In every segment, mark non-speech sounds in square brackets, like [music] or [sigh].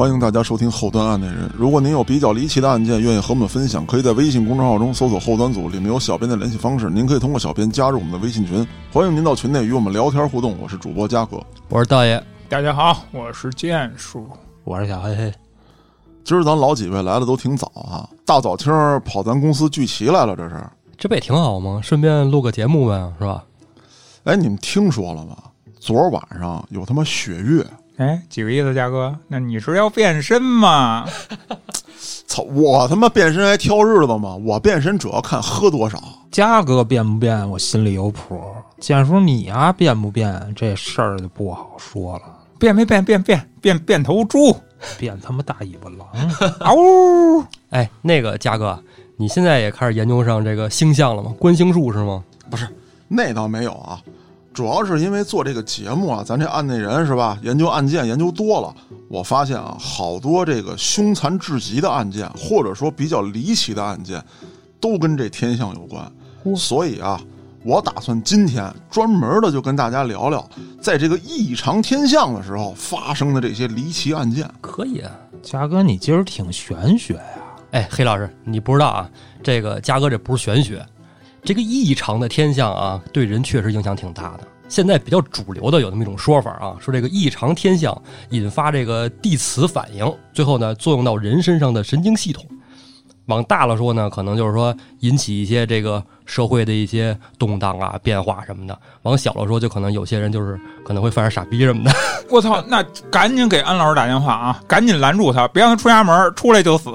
欢迎大家收听《后端案内人》。如果您有比较离奇的案件，愿意和我们分享，可以在微信公众号中搜索“后端组”，里面有小编的联系方式。您可以通过小编加入我们的微信群，欢迎您到群内与我们聊天互动。我是主播嘉哥，我是道爷，大家好，我是剑叔，我是小黑黑。今儿咱老几位来的都挺早啊，大早清跑咱公司聚齐来了，这是？这不也挺好吗？顺便录个节目呗，是吧？哎，你们听说了吗？昨儿晚上有他妈血月。哎，几个意思，嘉哥？那你是要变身吗？[laughs] 操！我他妈变身还挑日子吗？我变身主要看喝多少。嘉哥变不变，我心里有谱。建叔你呀，变不变这事儿就不好说了。变没变？变变变变头猪，变他妈大尾巴狼！[laughs] 嗷呜！哎，那个嘉哥，你现在也开始研究上这个星象了吗？观星术是吗？不是，那倒没有啊。主要是因为做这个节目啊，咱这案内人是吧？研究案件研究多了，我发现啊，好多这个凶残至极的案件，或者说比较离奇的案件，都跟这天象有关。所以啊，我打算今天专门的就跟大家聊聊，在这个异常天象的时候发生的这些离奇案件。可以啊，嘉哥，你今儿挺玄学呀？哎，黑老师，你不知道啊，这个嘉哥这不是玄学。这个异常的天象啊，对人确实影响挺大的。现在比较主流的有那么一种说法啊，说这个异常天象引发这个地磁反应，最后呢作用到人身上的神经系统。往大了说呢，可能就是说引起一些这个社会的一些动荡啊、变化什么的；往小了说，就可能有些人就是可能会犯点傻逼什么的。[laughs] 我操！那赶紧给安老师打电话啊，赶紧拦住他，别让他出家门，出来就死。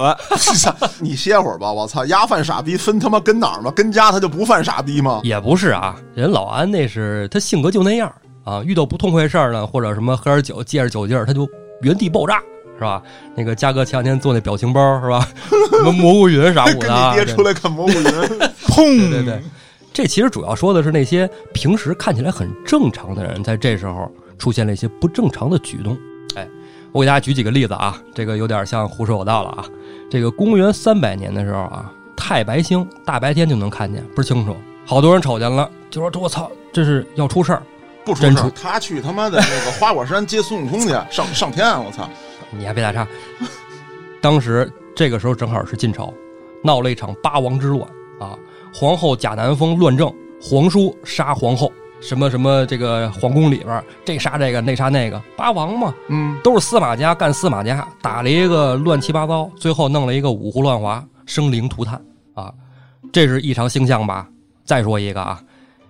[laughs] 你歇会儿吧，我操！丫犯傻逼分他妈跟哪儿吗？跟家他就不犯傻逼吗？也不是啊，人老安那是他性格就那样啊，遇到不痛快事儿呢，或者什么喝点酒借着酒劲儿，他就原地爆炸。是吧？那个嘉哥前两天做那表情包是吧？什么蘑菇云啥 [laughs] 的，跟你爹出来看蘑菇云，[laughs] 砰！对对，这其实主要说的是那些平时看起来很正常的人，在这时候出现了一些不正常的举动。哎，我给大家举几个例子啊，这个有点像胡说有道了啊。这个公元三百年的时候啊，太白星大白天就能看见，不是清楚，好多人瞅见了，就说：“我操，这是要出事儿。”不出事儿，他去他妈的那个花果山接孙悟空去，上上天！啊我操！你还别打岔，当时这个时候正好是晋朝，闹了一场八王之乱啊！皇后贾南风乱政，皇叔杀皇后，什么什么这个皇宫里边这杀这个那杀那个，八王嘛，嗯，都是司马家干司马家，打了一个乱七八糟，最后弄了一个五胡乱华，生灵涂炭啊！这是异常星象吧？再说一个啊。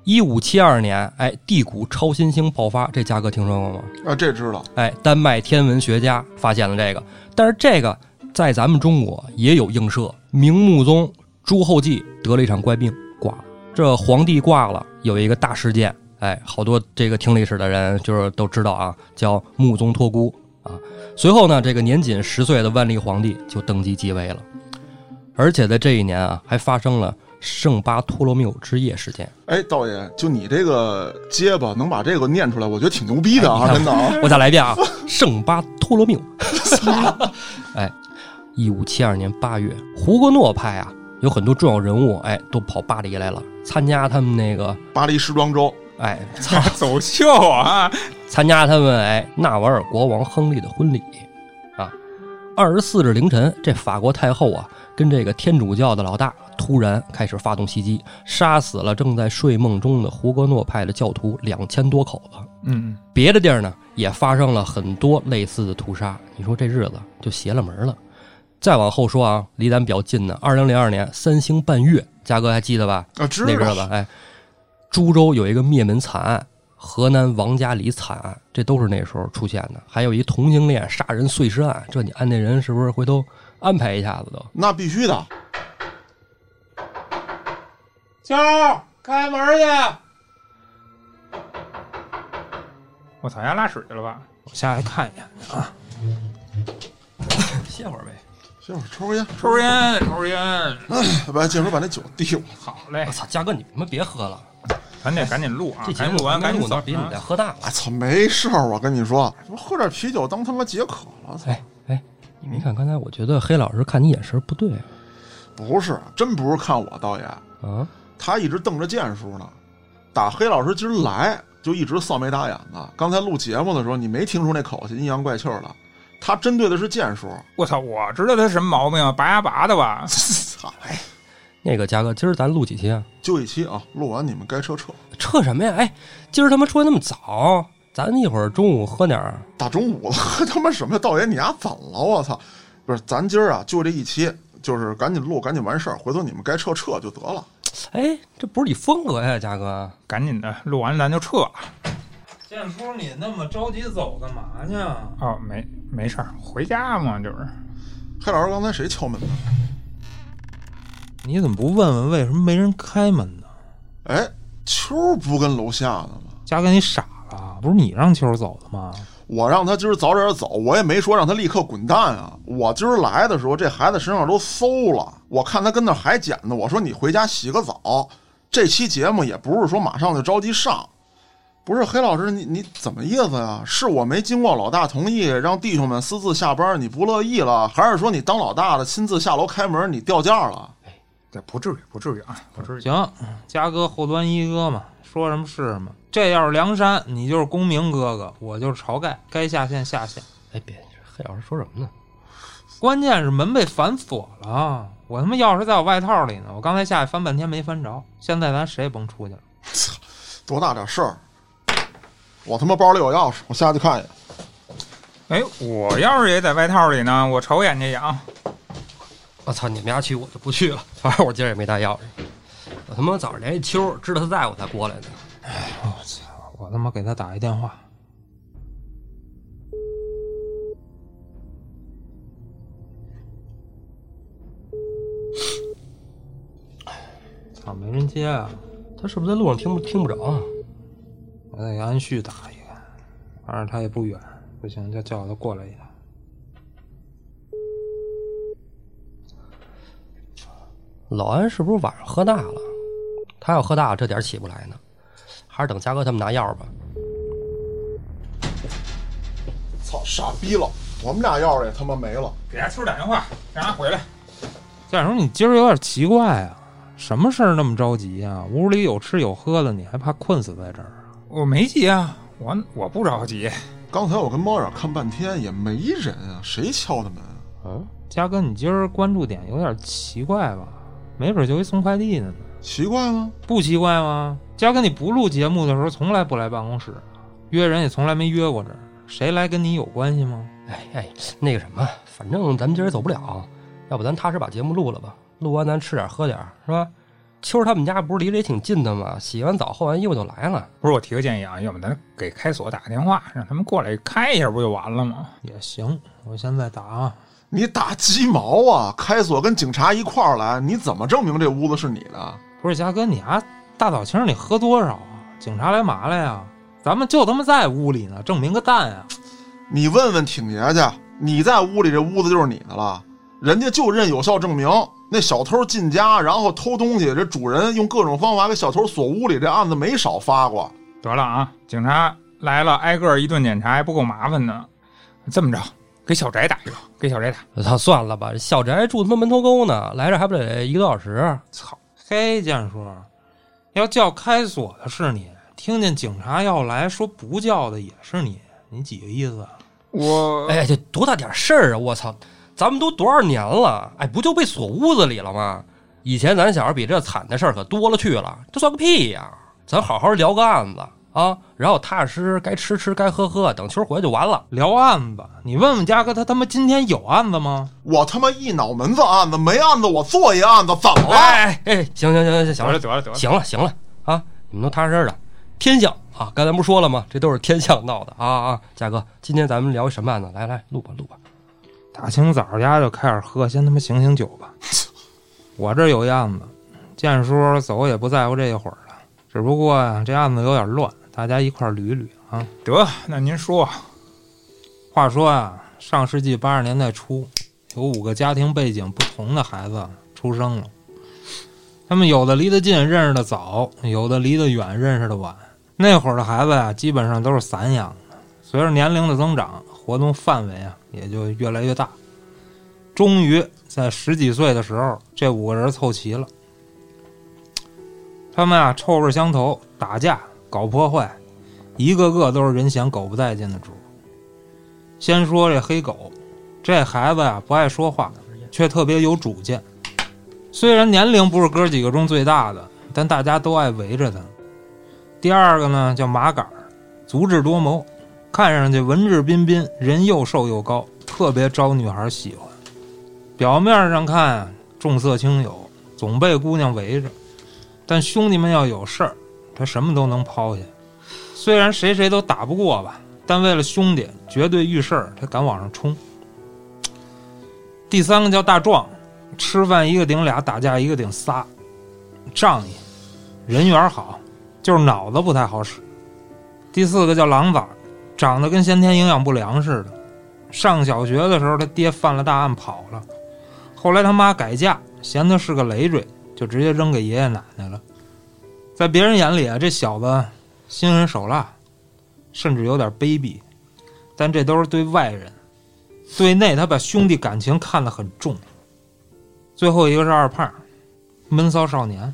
一五七二年，哎，地谷超新星爆发，这价格听说过吗？啊，这知道。哎，丹麦天文学家发现了这个，但是这个在咱们中国也有映射。明穆宗朱厚济得了一场怪病，挂了。这皇帝挂了，有一个大事件，哎，好多这个听历史的人就是都知道啊，叫穆宗托孤啊。随后呢，这个年仅十岁的万历皇帝就登基继位了，而且在这一年啊，还发生了。圣巴托罗缪之夜事件，哎，道爷，就你这个结巴能把这个念出来，我觉得挺牛逼的啊！真的啊，我再来一遍啊！圣巴托罗缪，[laughs] 哎，一五七二年八月，胡格诺派啊，有很多重要人物，哎，都跑巴黎来了，参加他们那个巴黎时装周，哎，[laughs] 走秀啊，参加他们哎纳瓦尔国王亨利的婚礼啊。二十四日凌晨，这法国太后啊。跟这个天主教的老大突然开始发动袭击，杀死了正在睡梦中的胡格诺派的教徒两千多口子。嗯，别的地儿呢也发生了很多类似的屠杀。你说这日子就邪了门了。再往后说啊，离咱比较近的，二零零二年三星半月，嘉哥还记得吧？啊，知道。那日子，哎，株洲有一个灭门惨案，河南王家里惨案，这都是那时候出现的。还有一同性恋杀人碎尸案，这你案内人是不是回头？安排一下子都，那必须的。秋开门去！我操，丫拉屎去了吧？我下来看一眼去啊。[coughs] 歇会儿呗，歇会儿抽根烟，抽根烟，抽根烟。把进叔把那酒递我。好嘞。我操，嘉哥你们别喝了，咱得赶紧录啊！这节目完赶紧走，别你再喝大了。我操，没事儿，我跟你说，喝点啤酒当他妈解渴了。哎哎。你没看刚才？我觉得黑老师看你眼神不对，不是，真不是看我导演啊，他一直瞪着剑叔呢。打黑老师今儿来就一直臊眉打眼的。刚才录节目的时候，你没听出那口气阴阳怪气的？他针对的是剑叔。我操，我知道他什么毛病啊，拔牙拔的吧？[laughs] 操！哎，那个嘉哥，今儿咱录几期啊？就一期啊，录完你们该撤撤。撤什么呀？哎，今儿他妈出来那么早，咱一会儿中午喝点儿。大中午了，喝 [laughs] 他妈什么呀？道爷，你丫怎了？我操！不是，咱今儿啊，就这一期，就是赶紧录，赶紧完事儿，回头你们该撤撤就得了。哎，这不是你风格呀，嘉哥。赶紧的，录完咱就撤了。建叔，你那么着急走干嘛去啊？哦，没没事儿，回家嘛，就是。黑老师，刚才谁敲门呢？你怎么不问问为什么没人开门呢？哎，秋不跟楼下呢吗？嘉哥，你傻了？不是你让秋走的吗？我让他今儿早点走，我也没说让他立刻滚蛋啊！我今儿来的时候，这孩子身上都馊了，我看他跟那还捡呢。我说你回家洗个澡。这期节目也不是说马上就着急上，不是黑老师，你你怎么意思呀？是我没经过老大同意，让弟兄们私自下班，你不乐意了，还是说你当老大的亲自下楼开门，你掉价了？这不至于，不至于啊，不至于。行，嘉哥后端一哥嘛，说什么是什么。这要是梁山，你就是公明哥哥，我就是晁盖，该下线下线。哎，别，黑老师说什么呢？关键是门被反锁了，我他妈钥匙在我外套里呢，我刚才下去翻半天没翻着，现在咱谁也甭出去了。[laughs] 操，多大点事儿？我他妈包里有钥匙，我下去看一眼。哎，我钥匙也在外套里呢，我瞅眼去痒。我操，你们家去我就不去了，反正我今儿也没带钥匙。我他妈早上联系秋，知道他在我才过来的。哎，我操！我他妈给他打一电话。操，没人接啊！他是不是在路上听不听不着啊？我再给安旭打一个，反正他也不远，不行就叫他过来一趟。老安是不是晚上喝大了？他要喝大了，这点起不来呢。还是等嘉哥他们拿钥匙吧。操，傻逼了！我们俩钥匙也他妈没了。给家秋打电话，让他回来。再说，你今儿有点奇怪啊，什么事儿那么着急啊？屋里有吃有喝的，你还怕困死在这儿啊？我没急啊，我我不着急。刚才我跟猫眼看半天也没人啊，谁敲的门啊？嗯，嘉哥，你今儿关注点有点奇怪吧？没准就一送快递的呢。奇怪吗？不奇怪吗？嘉哥，你不录节目的时候从来不来办公室，约人也从来没约过这儿，谁来跟你有关系吗？哎哎，那个什么，反正咱们今儿也走不了，要不咱踏实把节目录了吧？录完咱吃点喝点，是吧？秋儿他们家不是离着也挺近的吗？洗完澡换完衣服就来了。不是我提个建议啊，要不咱给开锁打个电话，让他们过来开一下，不就完了吗？也行，我现在打啊。你打鸡毛啊！开锁跟警察一块儿来，你怎么证明这屋子是你的？不是嘉哥，你啊，大早清你喝多少啊？警察来嘛来呀？咱们就他妈在屋里呢，证明个蛋呀！你问问挺爷去，你在屋里，这屋子就是你的了。人家就认有效证明，那小偷进家然后偷东西，这主人用各种方法给小偷锁屋里，这案子没少发过。得了啊，警察来了，挨个一顿检查还不够麻烦呢。这么着，给小翟打一个，给小翟打。我操，算了吧，小翟住他妈门头沟呢，来这还不得一个多小时？操！嘿，建叔，要叫开锁的是你，听见警察要来说不叫的也是你，你几个意思啊？我哎，这多大点事儿啊！我操，咱们都多少年了，哎，不就被锁屋子里了吗？以前咱小时候比这惨的事儿可多了去了，这算个屁呀！咱好好聊个案子啊，然后踏踏实实该吃吃该喝喝，等秋儿回来就完了。聊案子，你问问嘉哥，他他妈今天有案子吗？我他妈一脑门子案子，没案子我做一案子，怎么了？哎哎，行行行行行了，得了得了得了，行了行了啊！你们都踏实实的，天象啊！刚才不是说了吗？这都是天象闹的啊啊！嘉哥，今天咱们聊什么案子？来来，录吧录吧。大清早家就开始喝，先他妈醒醒酒吧。[laughs] 我这有一案子，建叔走也不在乎这一会儿了，只不过呀，这案子有点乱，大家一块儿捋一捋啊。得，那您说，话说啊，上世纪八十年代初，有五个家庭背景不同的孩子出生了，他们有的离得近，认识的早；有的离得远，认识的晚。那会儿的孩子呀，基本上都是散养的，随着年龄的增长，活动范围啊也就越来越大。终于在十几岁的时候，这五个人凑齐了。他们啊，臭味相投，打架、搞破坏，一个个都是人嫌狗不待见的主。先说这黑狗，这孩子呀不爱说话，却特别有主见。虽然年龄不是哥几个中最大的，但大家都爱围着他。第二个呢叫马杆儿，足智多谋，看上去文质彬彬，人又瘦又高，特别招女孩喜欢。表面上看重色轻友，总被姑娘围着，但兄弟们要有事儿，他什么都能抛下。虽然谁谁都打不过吧，但为了兄弟，绝对遇事儿他敢往上冲。第三个叫大壮，吃饭一个顶俩，打架一个顶仨，仗义，人缘好，就是脑子不太好使。第四个叫狼崽，长得跟先天营养不良似的。上小学的时候，他爹犯了大案跑了。后来他妈改嫁，嫌他是个累赘，就直接扔给爷爷奶奶了。在别人眼里啊，这小子心狠手辣，甚至有点卑鄙，但这都是对外人。对内，他把兄弟感情看得很重。最后一个是二胖，闷骚少年，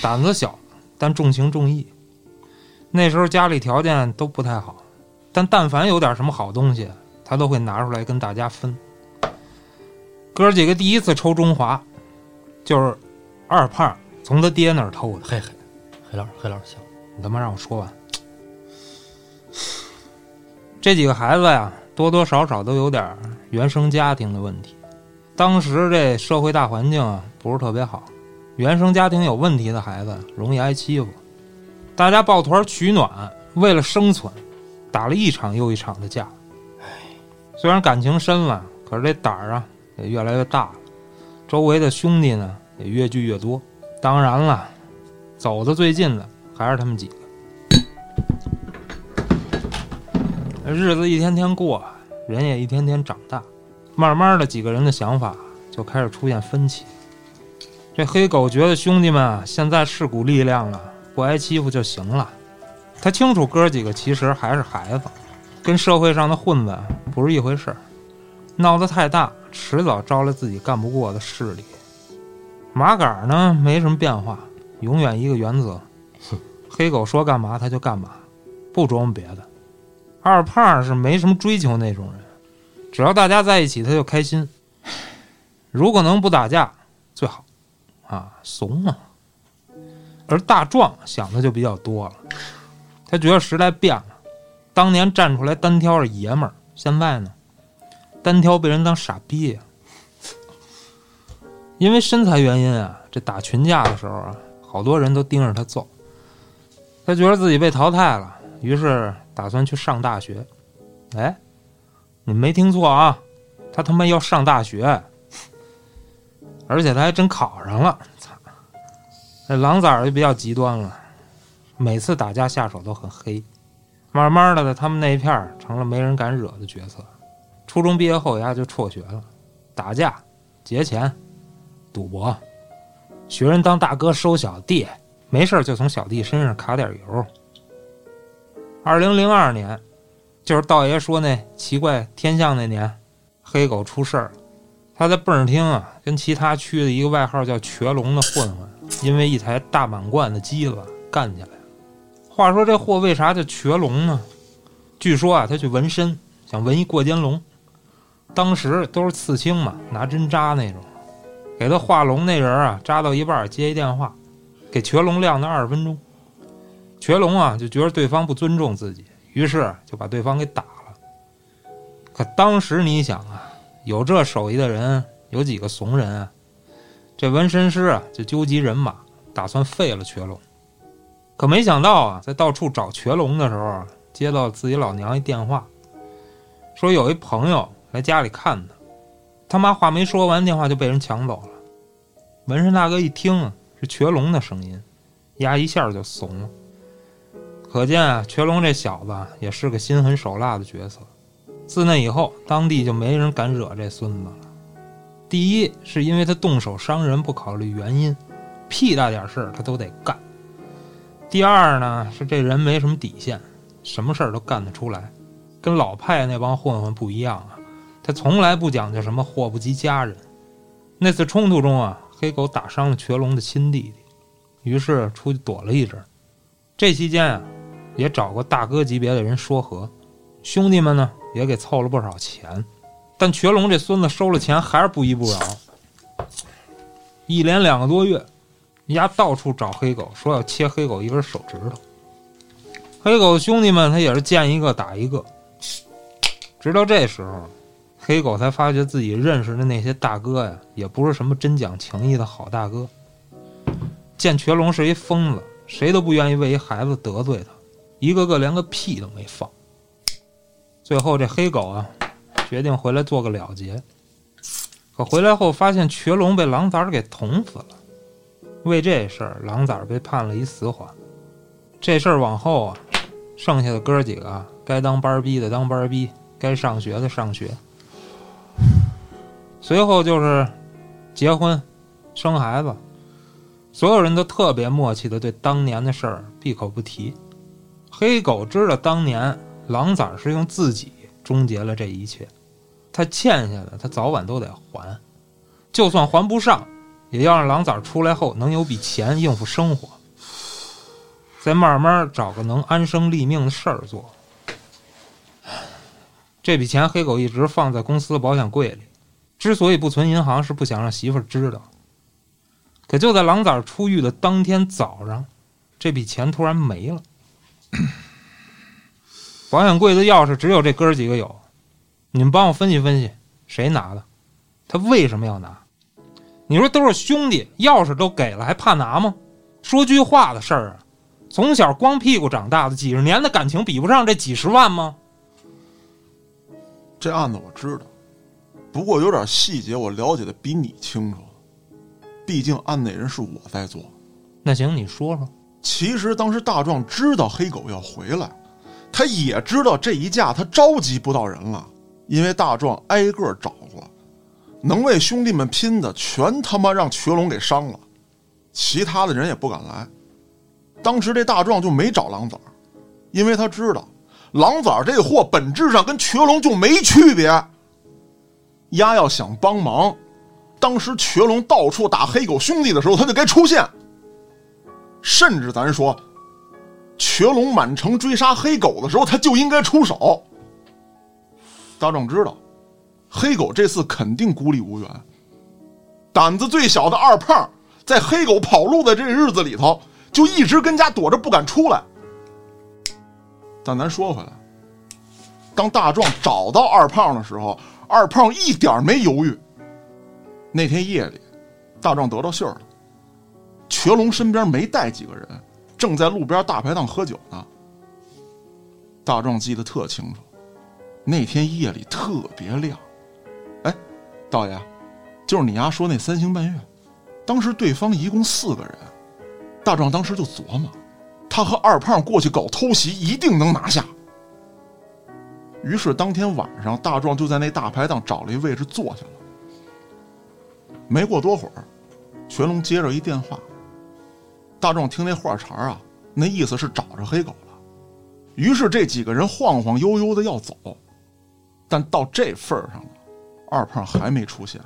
胆子小，但重情重义。那时候家里条件都不太好，但但凡有点什么好东西，他都会拿出来跟大家分。哥几个第一次抽中华，就是二胖从他爹那儿偷的。嘿嘿，黑老师，黑老师行，你他妈让我说完。这几个孩子呀，多多少少都有点原生家庭的问题。当时这社会大环境啊，不是特别好，原生家庭有问题的孩子容易挨欺负。大家抱团取暖，为了生存，打了一场又一场的架。虽然感情深了，可是这胆儿啊。也越来越大了，周围的兄弟呢也越聚越多。当然了，走的最近的还是他们几个。日子一天天过，人也一天天长大，慢慢的几个人的想法就开始出现分歧。这黑狗觉得兄弟们现在是股力量了，不挨欺负就行了。他清楚哥几个其实还是孩子，跟社会上的混子不是一回事儿。闹得太大，迟早招来自己干不过的势力。马杆呢，没什么变化，永远一个原则：黑狗说干嘛他就干嘛，不琢磨别的。二胖是没什么追求那种人，只要大家在一起他就开心。如果能不打架最好，啊，怂啊。而大壮想的就比较多了，他觉得时代变了，当年站出来单挑是爷们儿，现在呢？单挑被人当傻逼！因为身材原因啊，这打群架的时候啊，好多人都盯着他揍。他觉得自己被淘汰了，于是打算去上大学。哎，你没听错啊，他他妈要上大学，而且他还真考上了。操！那狼崽儿就比较极端了，每次打架下手都很黑。慢慢的，他们那一片儿成了没人敢惹的角色。初中毕业后，丫就辍学了，打架、劫钱、赌博，学人当大哥收小弟，没事就从小弟身上卡点油。二零零二年，就是道爷说那奇怪天象那年，黑狗出事儿。他在蹦儿厅啊，跟其他区的一个外号叫“瘸龙”的混混，因为一台大满贯的机子干起来了。话说这货为啥叫瘸龙呢？据说啊，他去纹身，想纹一过肩龙。当时都是刺青嘛，拿针扎那种，给他画龙那人啊，扎到一半接一电话，给瘸龙晾了二十分钟。瘸龙啊就觉得对方不尊重自己，于是就把对方给打了。可当时你想啊，有这手艺的人有几个怂人啊？这纹身师啊就纠集人马，打算废了瘸龙。可没想到啊，在到处找瘸龙的时候，接到自己老娘一电话，说有一朋友。来家里看他，他妈话没说完，电话就被人抢走了。纹身大哥一听啊是瘸龙的声音，丫一下就怂了。可见啊，瘸龙这小子也是个心狠手辣的角色。自那以后，当地就没人敢惹这孙子了。第一，是因为他动手伤人不考虑原因，屁大点事儿他都得干；第二呢，是这人没什么底线，什么事儿都干得出来，跟老派那帮混混不一样啊。他从来不讲究什么祸不及家人。那次冲突中啊，黑狗打伤了瘸龙的亲弟弟，于是出去躲了一阵。这期间啊，也找过大哥级别的人说和，兄弟们呢也给凑了不少钱。但瘸龙这孙子收了钱还是不依不饶，一连两个多月，丫到处找黑狗，说要切黑狗一根手指头。黑狗兄弟们他也是见一个打一个，直到这时候，黑狗才发觉自己认识的那些大哥呀，也不是什么真讲情义的好大哥。见瘸龙是一疯子，谁都不愿意为一孩子得罪他，一个个连个屁都没放。最后这黑狗啊。决定回来做个了结，可回来后发现瘸龙被狼崽给捅死了。为这事儿，狼崽被判了一死缓。这事儿往后啊，剩下的哥几个该当班逼的当班逼，该上学的上学。随后就是结婚、生孩子，所有人都特别默契的对当年的事儿闭口不提。黑狗知道当年狼崽是用自己。终结了这一切，他欠下的，他早晚都得还。就算还不上，也要让狼崽出来后能有笔钱应付生活，再慢慢找个能安生立命的事儿做。这笔钱黑狗一直放在公司的保险柜里，之所以不存银行，是不想让媳妇儿知道。可就在狼崽出狱的当天早上，这笔钱突然没了。[coughs] 保险柜的钥匙只有这哥几个有，你们帮我分析分析，谁拿的？他为什么要拿？你说都是兄弟，钥匙都给了，还怕拿吗？说句话的事儿啊，从小光屁股长大的，几十年的感情比不上这几十万吗？这案子我知道，不过有点细节我了解的比你清楚，毕竟案内人是我在做。那行，你说说。其实当时大壮知道黑狗要回来。他也知道这一架他召集不到人了，因为大壮挨个找过，能为兄弟们拼的全他妈让瘸龙给伤了，其他的人也不敢来。当时这大壮就没找狼崽儿，因为他知道狼崽儿这货本质上跟瘸龙就没区别。丫要想帮忙，当时瘸龙到处打黑狗兄弟的时候，他就该出现。甚至咱说。瘸龙满城追杀黑狗的时候，他就应该出手。大壮知道，黑狗这次肯定孤立无援。胆子最小的二胖，在黑狗跑路的这日子里头，就一直跟家躲着，不敢出来。但咱说回来，当大壮找到二胖的时候，二胖一点没犹豫。那天夜里，大壮得到信儿了，瘸龙身边没带几个人。正在路边大排档喝酒呢。大壮记得特清楚，那天夜里特别亮。哎，道爷，就是你丫说那三星半月，当时对方一共四个人。大壮当时就琢磨，他和二胖过去搞偷袭，一定能拿下。于是当天晚上，大壮就在那大排档找了一位置坐下了。没过多会儿，全龙接着一电话。大壮听那话茬啊，那意思是找着黑狗了。于是这几个人晃晃悠悠的要走，但到这份儿上了，二胖还没出现。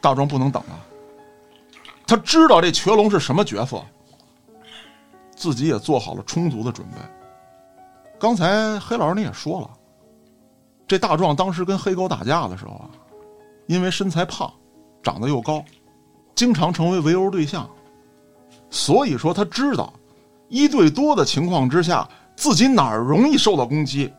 大壮不能等了，他知道这瘸龙是什么角色，自己也做好了充足的准备。刚才黑老师你也说了，这大壮当时跟黑狗打架的时候啊，因为身材胖，长得又高，经常成为围殴对象。所以说，他知道一对多的情况之下，自己哪儿容易受到攻击。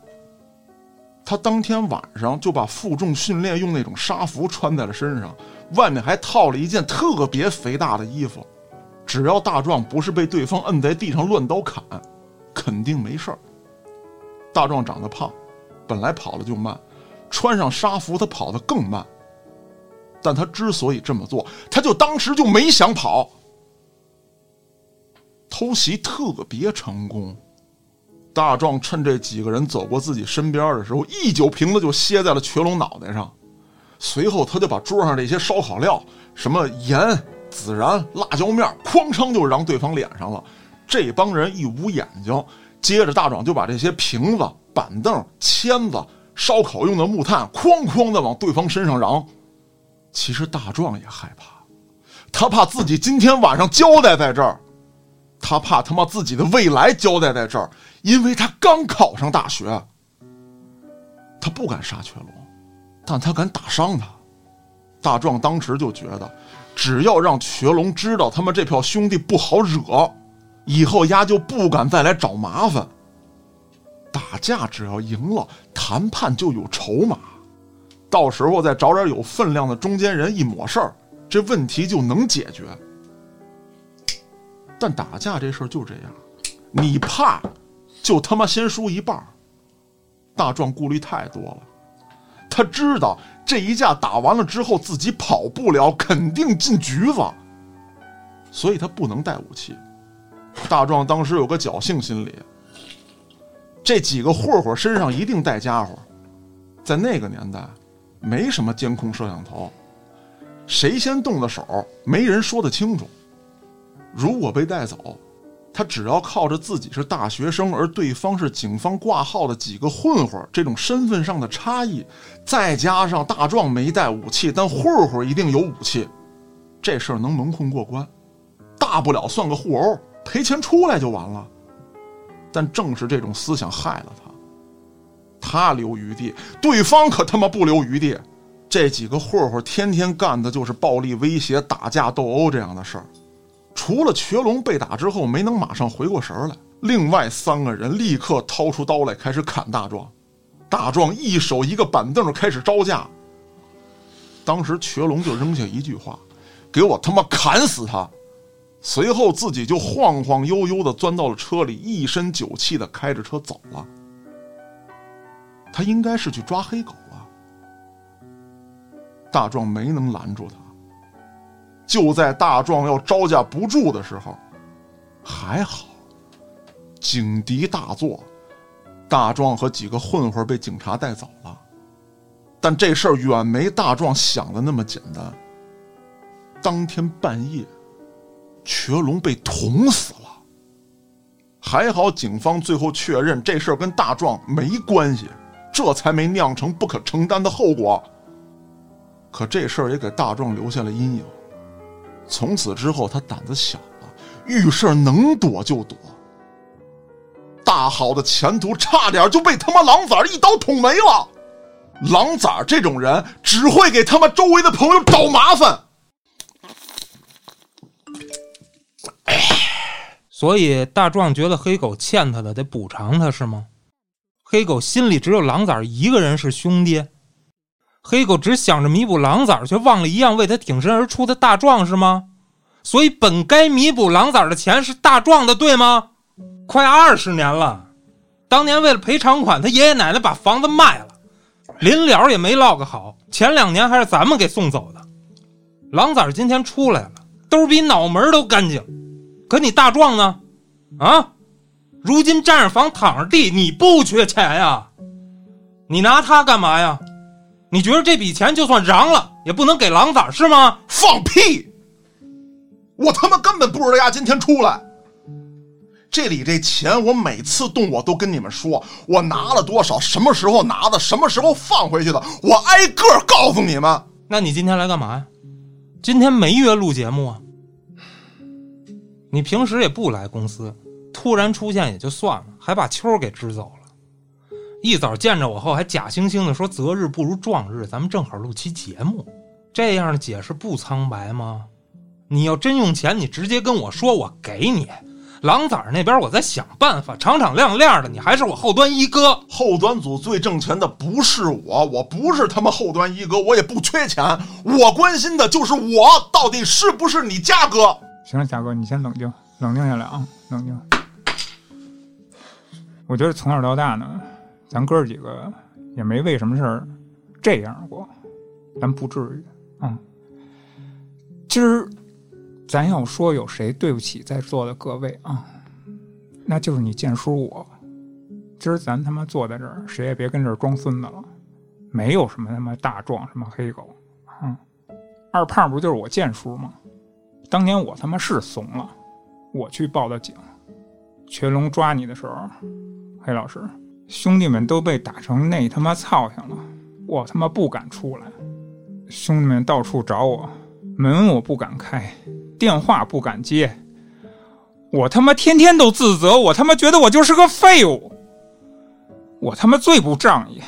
他当天晚上就把负重训练用那种纱服穿在了身上，外面还套了一件特别肥大的衣服。只要大壮不是被对方摁在地上乱刀砍，肯定没事儿。大壮长得胖，本来跑的就慢，穿上纱服他跑得更慢。但他之所以这么做，他就当时就没想跑。偷袭特别成功，大壮趁这几个人走过自己身边的时候，一酒瓶子就歇在了瘸龙脑袋上。随后，他就把桌上这些烧烤料，什么盐、孜然、辣椒面，哐当就扔对方脸上了。这帮人一捂眼睛，接着大壮就把这些瓶子、板凳、签子、烧烤用的木炭，哐哐的往对方身上扔。其实大壮也害怕，他怕自己今天晚上交代在这儿。他怕他妈自己的未来交代在这儿，因为他刚考上大学。他不敢杀瘸龙，但他敢打伤他。大壮当时就觉得，只要让瘸龙知道他们这票兄弟不好惹，以后丫就不敢再来找麻烦。打架只要赢了，谈判就有筹码，到时候再找点有分量的中间人一抹事儿，这问题就能解决。但打架这事儿就这样，你怕，就他妈先输一半。大壮顾虑太多了，他知道这一架打完了之后自己跑不了，肯定进局子，所以他不能带武器。大壮当时有个侥幸心理，这几个混混身上一定带家伙，在那个年代，没什么监控摄像头，谁先动的手，没人说得清楚。如果被带走，他只要靠着自己是大学生，而对方是警方挂号的几个混混，这种身份上的差异，再加上大壮没带武器，但混混一定有武器，这事儿能蒙混过关，大不了算个互殴，赔钱出来就完了。但正是这种思想害了他，他留余地，对方可他妈不留余地。这几个混混天天干的就是暴力威胁、打架斗殴这样的事儿。除了瘸龙被打之后没能马上回过神来，另外三个人立刻掏出刀来开始砍大壮。大壮一手一个板凳开始招架。当时瘸龙就扔下一句话：“给我他妈砍死他！”随后自己就晃晃悠悠的钻到了车里，一身酒气的开着车走了。他应该是去抓黑狗了。大壮没能拦住他。就在大壮要招架不住的时候，还好，警笛大作，大壮和几个混混被警察带走了。但这事儿远没大壮想的那么简单。当天半夜，瘸龙被捅死了。还好警方最后确认这事儿跟大壮没关系，这才没酿成不可承担的后果。可这事儿也给大壮留下了阴影。从此之后，他胆子小了，遇事能躲就躲。大好的前途差点就被他妈狼崽一刀捅没了。狼崽这种人只会给他妈周围的朋友找麻烦。所以大壮觉得黑狗欠他的得补偿他，是吗？黑狗心里只有狼崽一个人是兄弟。黑狗只想着弥补狼崽，却忘了一样为他挺身而出的大壮，是吗？所以本该弥补狼崽的钱是大壮的，对吗？快二十年了，当年为了赔偿款，他爷爷奶奶把房子卖了，临了也没落个好。前两年还是咱们给送走的。狼崽今天出来了，兜比脑门都干净。可你大壮呢？啊，如今占着房躺着地，你不缺钱呀？你拿他干嘛呀？你觉得这笔钱就算嚷了，也不能给狼崽是吗？放屁！我他妈根本不知道丫今天出来。这里这钱，我每次动我都跟你们说，我拿了多少，什么时候拿的，什么时候放回去的，我挨个告诉你们。那你今天来干嘛呀？今天没约录节目啊？你平时也不来公司，突然出现也就算了，还把秋给支走了。一早见着我后，还假惺惺的说“择日不如撞日”，咱们正好录期节目，这样的解释不苍白吗？你要真用钱，你直接跟我说，我给你。狼崽那边我在想办法，敞敞亮亮的，你还是我后端一哥。后端组最挣钱的不是我，我不是他妈后端一哥，我也不缺钱，我关心的就是我到底是不是你家哥。行了，贾哥，你先冷静，冷静下来啊，冷静。我觉得从小到大呢。咱哥几个也没为什么事儿这样过，咱不至于啊。今儿咱要说有谁对不起在座的各位啊，那就是你建叔我。今儿咱他妈坐在这儿，谁也别跟这儿装孙子了。没有什么他妈大壮什么黑狗啊，二胖不就是我建叔吗？当年我他妈是怂了，我去报的警。全龙抓你的时候，黑老师。兄弟们都被打成那他妈操性了，我他妈不敢出来。兄弟们到处找我，门我不敢开，电话不敢接。我他妈天天都自责，我他妈觉得我就是个废物。我他妈最不仗义。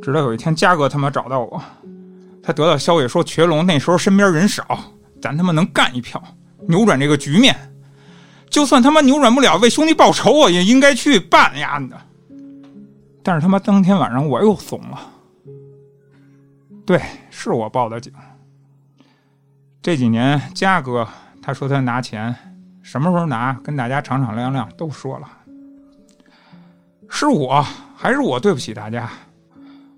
直到有一天，嘉哥他妈找到我，他得到消息说瘸龙那时候身边人少，咱他妈能干一票，扭转这个局面。就算他妈扭转不了，为兄弟报仇，我也应该去办呀。但是他妈当天晚上我又怂了。对，是我报的警。这几年，嘉哥他说他拿钱，什么时候拿，跟大家敞敞亮亮都说了。是我还是我对不起大家？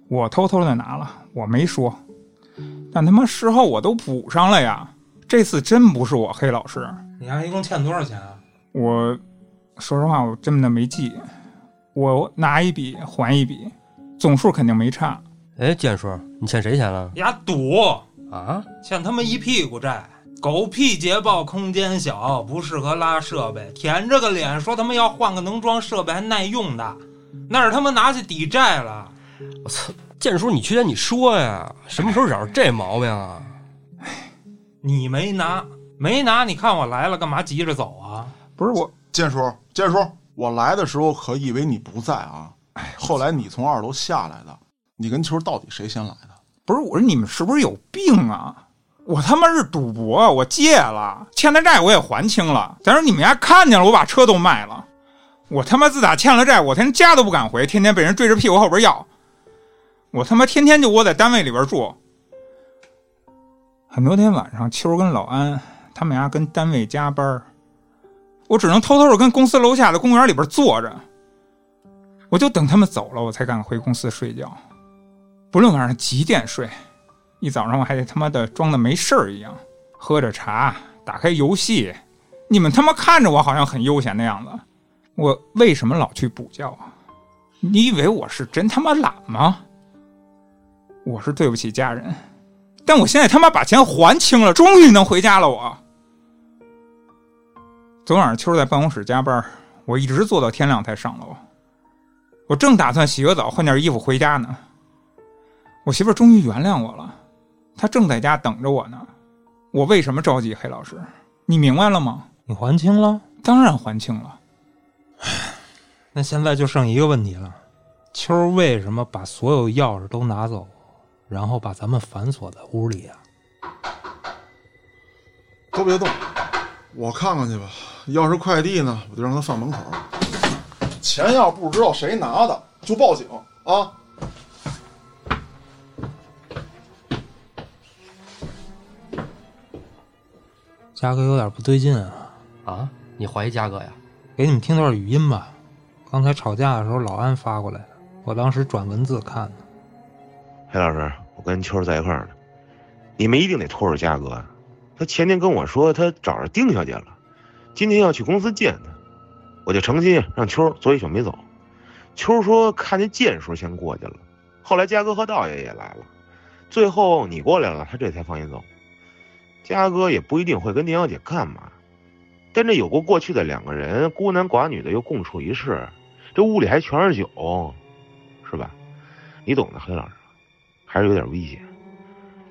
我偷偷的拿了，我没说。但他妈事后我都补上了呀。这次真不是我黑老师，你丫一共欠多少钱啊？我说实话，我真的没记。我拿一笔还一笔，总数肯定没差。哎，建叔，你欠谁钱了？丫赌啊？欠他妈一屁股债，狗屁捷豹空间小，不适合拉设备，舔着个脸说他妈要换个能装设备还耐用的，那是他妈拿去抵债了。我操，建叔，你去年你说呀，什么时候找着这毛病啊？你没拿，没拿，你看我来了，干嘛急着走啊？不是我，建叔，建叔，我来的时候可以为你不在啊。后来你从二楼下来的，你跟秋到底谁先来的？不是，我说你们是不是有病啊？我他妈是赌博，我借了，欠的债我也还清了。咱说你们家看见了，我把车都卖了。我他妈自打欠了债，我连家都不敢回，天天被人追着屁股后边要。我他妈天天就窝在单位里边住。很多天晚上，秋跟老安他们家跟单位加班。我只能偷偷的跟公司楼下的公园里边坐着，我就等他们走了，我才敢回公司睡觉。不论晚上几点睡，一早上我还得他妈的装的没事儿一样，喝着茶，打开游戏。你们他妈看着我好像很悠闲的样子，我为什么老去补觉啊？你以为我是真他妈懒吗？我是对不起家人，但我现在他妈把钱还清了，终于能回家了。我。昨晚上秋儿在办公室加班，我一直坐到天亮才上楼。我正打算洗个澡换件衣服回家呢，我媳妇终于原谅我了，她正在家等着我呢。我为什么着急？黑老师，你明白了吗？你还清了？当然还清了。那现在就剩一个问题了：秋儿为什么把所有钥匙都拿走，然后把咱们反锁在屋里啊？都别动，我看看去吧。要是快递呢，我就让他放门口。钱要不知道谁拿的，就报警啊！嘉哥有点不对劲啊！啊，你怀疑嘉哥呀？给你们听段语音吧。刚才吵架的时候，老安发过来的，我当时转文字看的。黑老师，我跟秋儿在一块儿呢，你们一定得拖着嘉哥。他前天跟我说他找着丁小姐了。今天要去公司见他，我就诚心让秋坐一宿没走。秋说看见剑叔先过去了，后来嘉哥和道爷也来了，最后你过来了，他这才放心走。嘉哥也不一定会跟丁小姐干嘛，但这有过过去的两个人，孤男寡女的又共处一室，这屋里还全是酒，是吧？你懂的，黑老师，还是有点危险。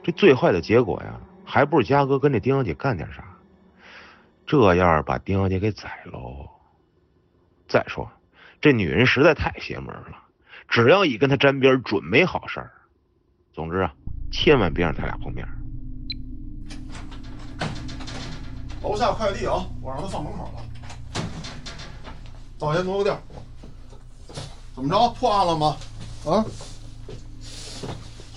这最坏的结果呀，还不是嘉哥跟这丁小姐干点啥？这要是把丁小姐给宰喽！再说，这女人实在太邪门了，只要一跟她沾边，准没好事儿。总之啊，千万别让他俩碰面。楼下快递啊，我让他放门口了。道爷挪个地儿。怎么着，破案了吗？啊？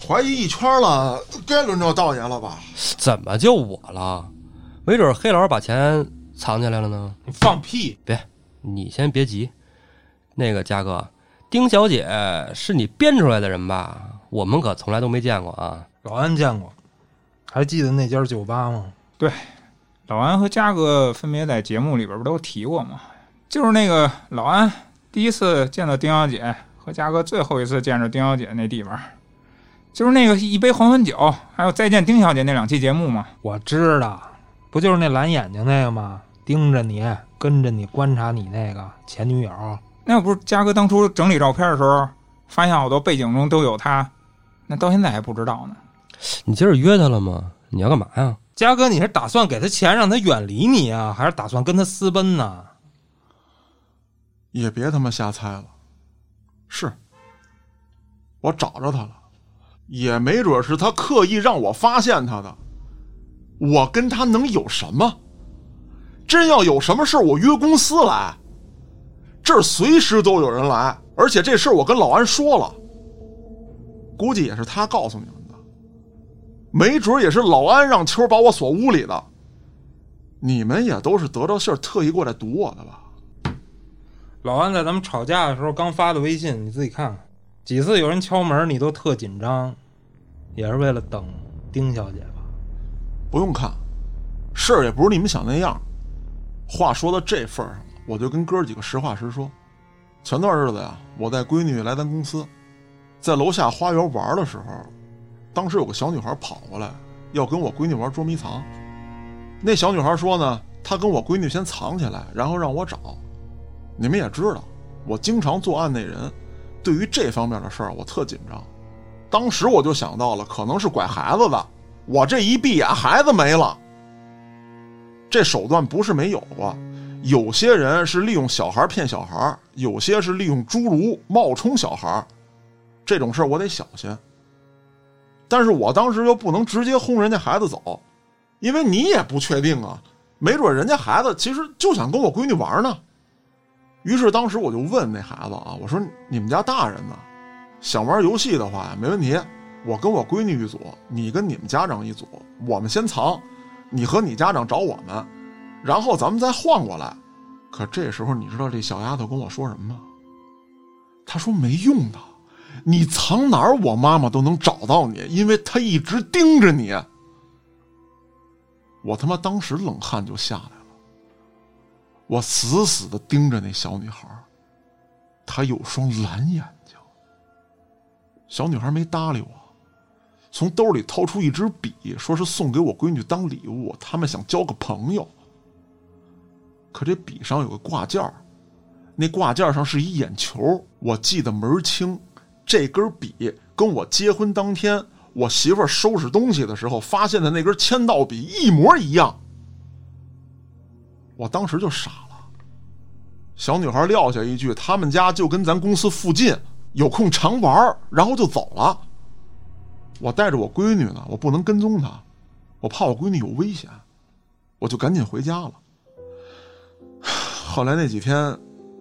怀疑一圈了，该轮着道爷了吧？怎么就我了？没准黑老师把钱藏起来了呢。你放屁！别，你先别急。那个嘉哥，丁小姐是你编出来的人吧？我们可从来都没见过啊。老安见过，还记得那家酒吧吗？对，老安和嘉哥分别在节目里边不都提过吗？就是那个老安第一次见到丁小姐，和嘉哥最后一次见着丁小姐那地方，就是那个一杯黄昏酒，还有再见丁小姐那两期节目吗？我知道。不就是那蓝眼睛那个吗？盯着你，跟着你，观察你那个前女友。那不是嘉哥当初整理照片的时候，发现好多背景中都有他，那到现在还不知道呢。你今儿约他了吗？你要干嘛呀？嘉哥，你是打算给他钱让他远离你啊，还是打算跟他私奔呢？也别他妈瞎猜了。是，我找着他了，也没准是他刻意让我发现他的。我跟他能有什么？真要有什么事我约公司来，这儿随时都有人来，而且这事儿我跟老安说了，估计也是他告诉你们的，没准也是老安让秋把我锁屋里的。你们也都是得着信儿特意过来堵我的吧？老安在咱们吵架的时候刚发的微信，你自己看看，几次有人敲门，你都特紧张，也是为了等丁小姐？不用看，事儿也不是你们想那样。话说到这份儿上了，我就跟哥几个实话实说。前段日子呀，我带闺女来咱公司，在楼下花园玩的时候，当时有个小女孩跑过来，要跟我闺女玩捉迷藏。那小女孩说呢，她跟我闺女先藏起来，然后让我找。你们也知道，我经常作案那人，对于这方面的事儿我特紧张。当时我就想到了，可能是拐孩子的。我这一闭眼，孩子没了。这手段不是没有过，有些人是利用小孩骗小孩，有些是利用侏儒冒充小孩，这种事儿我得小心。但是我当时又不能直接轰人家孩子走，因为你也不确定啊，没准人家孩子其实就想跟我闺女玩呢。于是当时我就问那孩子啊，我说你们家大人呢，想玩游戏的话，没问题。我跟我闺女一组，你跟你们家长一组，我们先藏，你和你家长找我们，然后咱们再换过来。可这时候你知道这小丫头跟我说什么吗？她说没用的，你藏哪儿我妈妈都能找到你，因为她一直盯着你。我他妈当时冷汗就下来了，我死死的盯着那小女孩，她有双蓝眼睛。小女孩没搭理我。从兜里掏出一支笔，说是送给我闺女当礼物，他们想交个朋友。可这笔上有个挂件那挂件上是一眼球，我记得门清。这根笔跟我结婚当天我媳妇收拾东西的时候发现的那根签到笔一模一样。我当时就傻了。小女孩撂下一句：“他们家就跟咱公司附近，有空常玩。”然后就走了。我带着我闺女呢，我不能跟踪她，我怕我闺女有危险，我就赶紧回家了。后来那几天，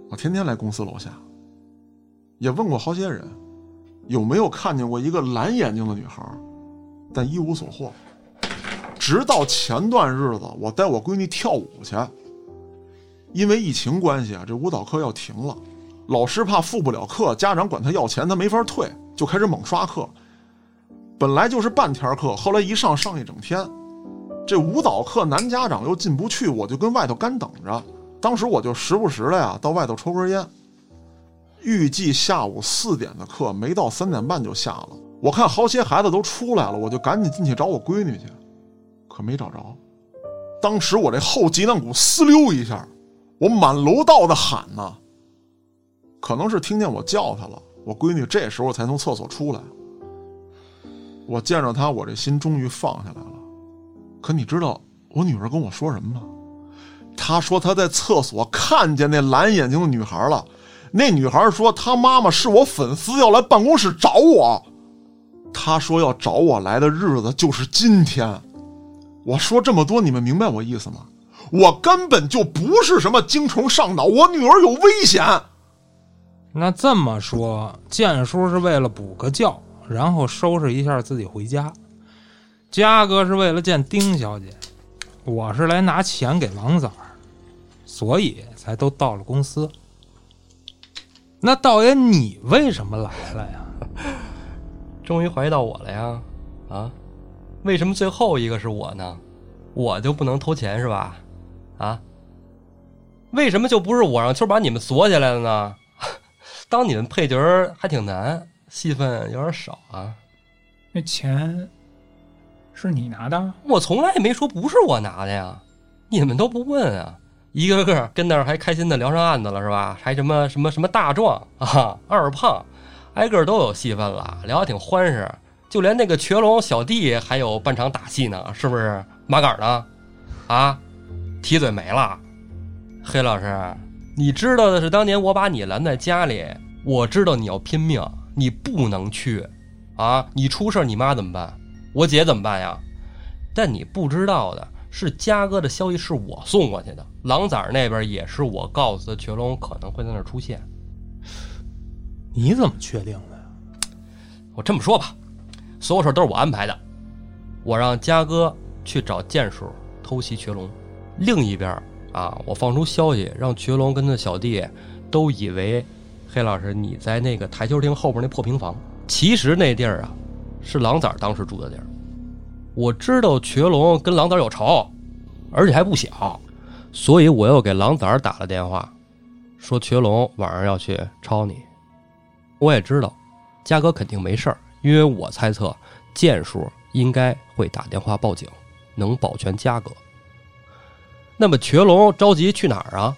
我天天来公司楼下，也问过好些人，有没有看见过一个蓝眼睛的女孩，但一无所获。直到前段日子，我带我闺女跳舞去，因为疫情关系啊，这舞蹈课要停了，老师怕付不了课，家长管他要钱，他没法退，就开始猛刷课。本来就是半天课，后来一上上一整天，这舞蹈课男家长又进不去，我就跟外头干等着。当时我就时不时的呀到外头抽根烟。预计下午四点的课，没到三点半就下了。我看好些孩子都出来了，我就赶紧进去找我闺女去，可没找着。当时我这后脊梁骨嘶溜一下，我满楼道的喊呢。可能是听见我叫她了，我闺女这时候才从厕所出来。我见着他，我这心终于放下来了。可你知道我女儿跟我说什么吗？她说她在厕所看见那蓝眼睛的女孩了。那女孩说她妈妈是我粉丝，要来办公室找我。她说要找我来的日子就是今天。我说这么多，你们明白我意思吗？我根本就不是什么精虫上脑，我女儿有危险。那这么说，建叔是为了补个觉。然后收拾一下自己回家，嘉哥是为了见丁小姐，我是来拿钱给王三儿，所以才都到了公司。那道爷，你为什么来了呀？[laughs] 终于怀疑到我了呀？啊？为什么最后一个是我呢？我就不能偷钱是吧？啊？为什么就不是我让秋把你们锁起来了呢？[laughs] 当你们配角还挺难。戏份有点少啊，那钱是你拿的？我从来也没说不是我拿的呀，你们都不问啊，一个个跟那儿还开心的聊上案子了是吧？还什么什么什么大壮啊，二胖，挨个都有戏份了，聊得挺欢实，就连那个瘸龙小弟还有半场打戏呢，是不是？麻杆呢？啊，提嘴没了。黑老师，你知道的是，当年我把你拦在家里，我知道你要拼命。你不能去啊！你出事儿你妈怎么办？我姐怎么办呀？但你不知道的是，嘉哥的消息是我送过去的，狼崽儿那边也是我告诉他瘸龙可能会在那儿出现。你怎么确定的呀？我这么说吧，所有事儿都是我安排的。我让嘉哥去找剑叔偷袭瘸龙，另一边啊，我放出消息让瘸龙跟他小弟都以为黑老师你在那个台球厅后边那破平房，其实那地儿啊是狼崽当时住的地儿。我知道瘸龙跟狼崽有仇，而且还不小，所以我又给狼崽打了电话，说瘸龙晚上要去抄你。我也知道，嘉哥肯定没事儿，因为我猜测剑叔应该会打电话报警，能保全嘉哥。那么瘸龙着急去哪儿啊？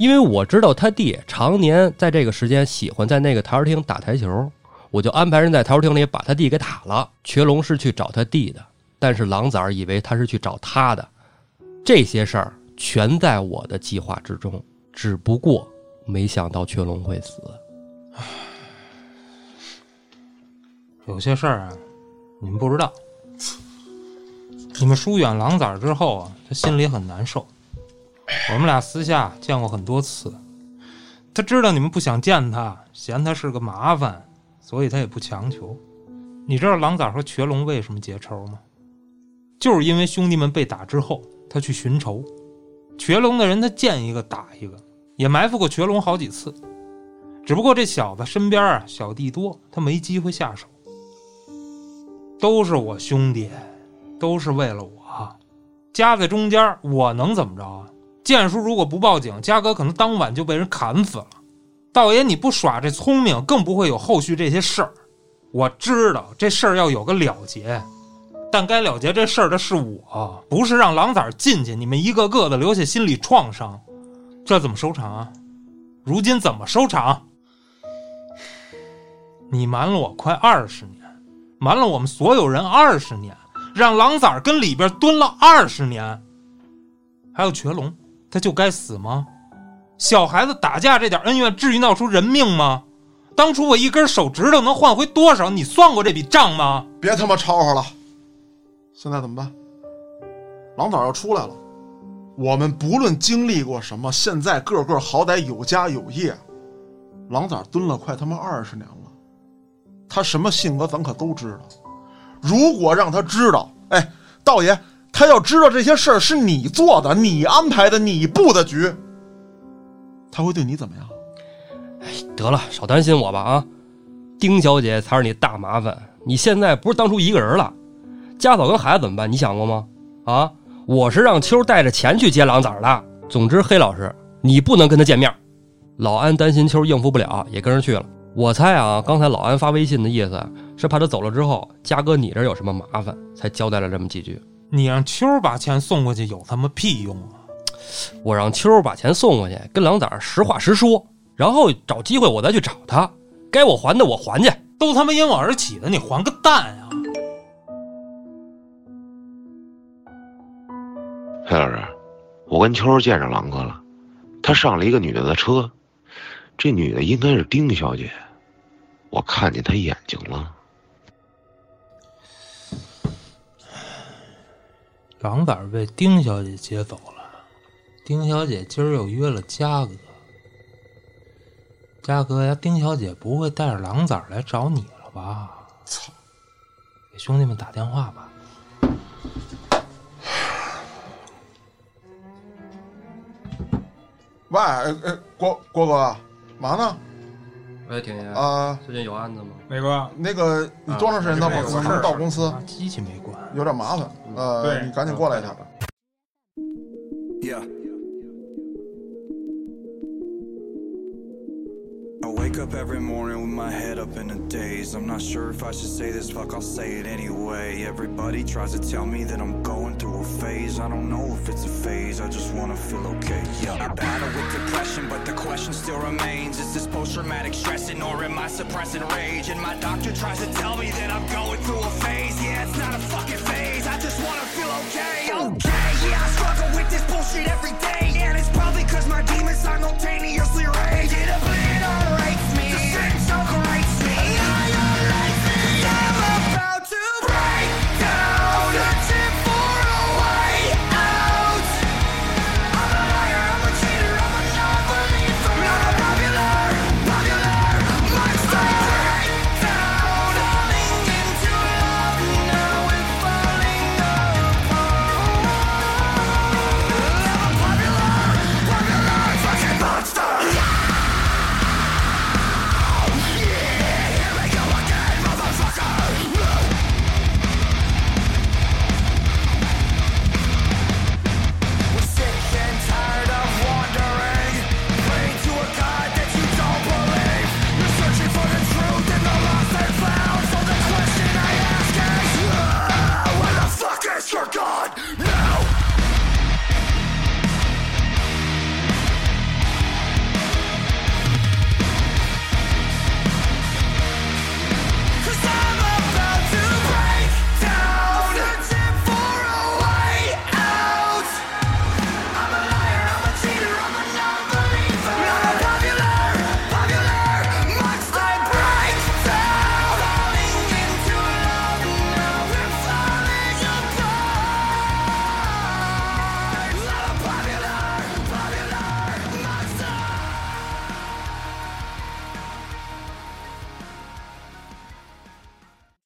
因为我知道他弟常年在这个时间喜欢在那个台球厅打台球，我就安排人在台球厅里把他弟给打了。瘸龙是去找他弟的，但是狼崽儿以为他是去找他的。这些事儿全在我的计划之中，只不过没想到瘸龙会死。有些事儿啊，你们不知道。你们疏远狼崽儿之后啊，他心里很难受。我们俩私下见过很多次，他知道你们不想见他，嫌他是个麻烦，所以他也不强求。你知道狼崽和瘸龙为什么结仇吗？就是因为兄弟们被打之后，他去寻仇。瘸龙的人他见一个打一个，也埋伏过瘸龙好几次。只不过这小子身边啊小弟多，他没机会下手。都是我兄弟，都是为了我，夹在中间，我能怎么着啊？剑叔如果不报警，嘉哥可能当晚就被人砍死了。道爷你不耍这聪明，更不会有后续这些事儿。我知道这事儿要有个了结，但该了结这事儿的是我，不是让狼崽进去，你们一个个的留下心理创伤，这怎么收场啊？如今怎么收场？你瞒了我快二十年。瞒了我们所有人二十年，让狼崽跟里边蹲了二十年，还有瘸龙，他就该死吗？小孩子打架这点恩怨，至于闹出人命吗？当初我一根手指头能换回多少？你算过这笔账吗？别他妈吵吵了！现在怎么办？狼崽要出来了，我们不论经历过什么，现在个个好歹有家有业。狼崽蹲了快他妈二十年了。他什么性格，咱可都知道。如果让他知道，哎，道爷，他要知道这些事儿是你做的，你安排的，你布的局，他会对你怎么样？哎，得了，少担心我吧啊！丁小姐才是你大麻烦，你现在不是当初一个人了，家嫂跟孩子怎么办？你想过吗？啊，我是让秋带着钱去接狼崽的。总之，黑老师，你不能跟他见面。老安担心秋应付不了，也跟着去了。我猜啊，刚才老安发微信的意思是怕他走了之后，嘉哥你这有什么麻烦，才交代了这么几句。你让秋把钱送过去有他妈屁用啊！我让秋把钱送过去，跟狼崽实话实说，然后找机会我再去找他，该我还的我还去。都他妈因我而起的，你还个蛋啊！黑老师，我跟秋见着狼哥了，他上了一个女的的车。这女的应该是丁小姐，我看见她眼睛了。狼崽被丁小姐接走了，丁小姐今儿又约了嘉哥。嘉哥呀，丁小姐不会带着狼崽来找你了吧？操！给兄弟们打电话吧。喂，哎，郭郭哥。嘛呢？喂，婷婷啊，最近有案子吗？美国，那个你多长时间到公司？到公司？机器没关，有点麻烦。呃，你赶紧过来一趟。wake up every morning my head up in a daze. I'm not sure if I should say this, fuck, I'll say it anyway. Everybody tries to tell me that I'm going through a phase. I don't know if it's a phase, I just wanna feel okay. Yeah, I battle with depression, but the question still remains Is this post traumatic stressing, or am I suppressing rage? And my doctor tries to tell me that I'm going through a phase. Yeah, it's not a fucking phase, I just wanna feel okay. Okay, yeah, I struggle with this bullshit every day. And it's probably cause my demons simultaneously rage. It obliterates.